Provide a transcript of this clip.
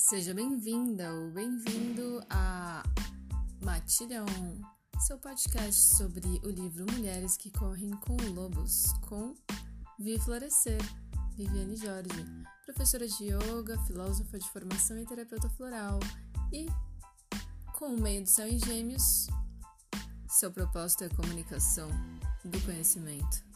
Seja bem-vinda ou bem-vindo a Matilhão, seu podcast sobre o livro Mulheres que Correm com Lobos, com Vi Florescer, Viviane Jorge, professora de yoga, filósofa de formação e terapeuta floral, e com o meio do céu em gêmeos, seu propósito é a comunicação do conhecimento.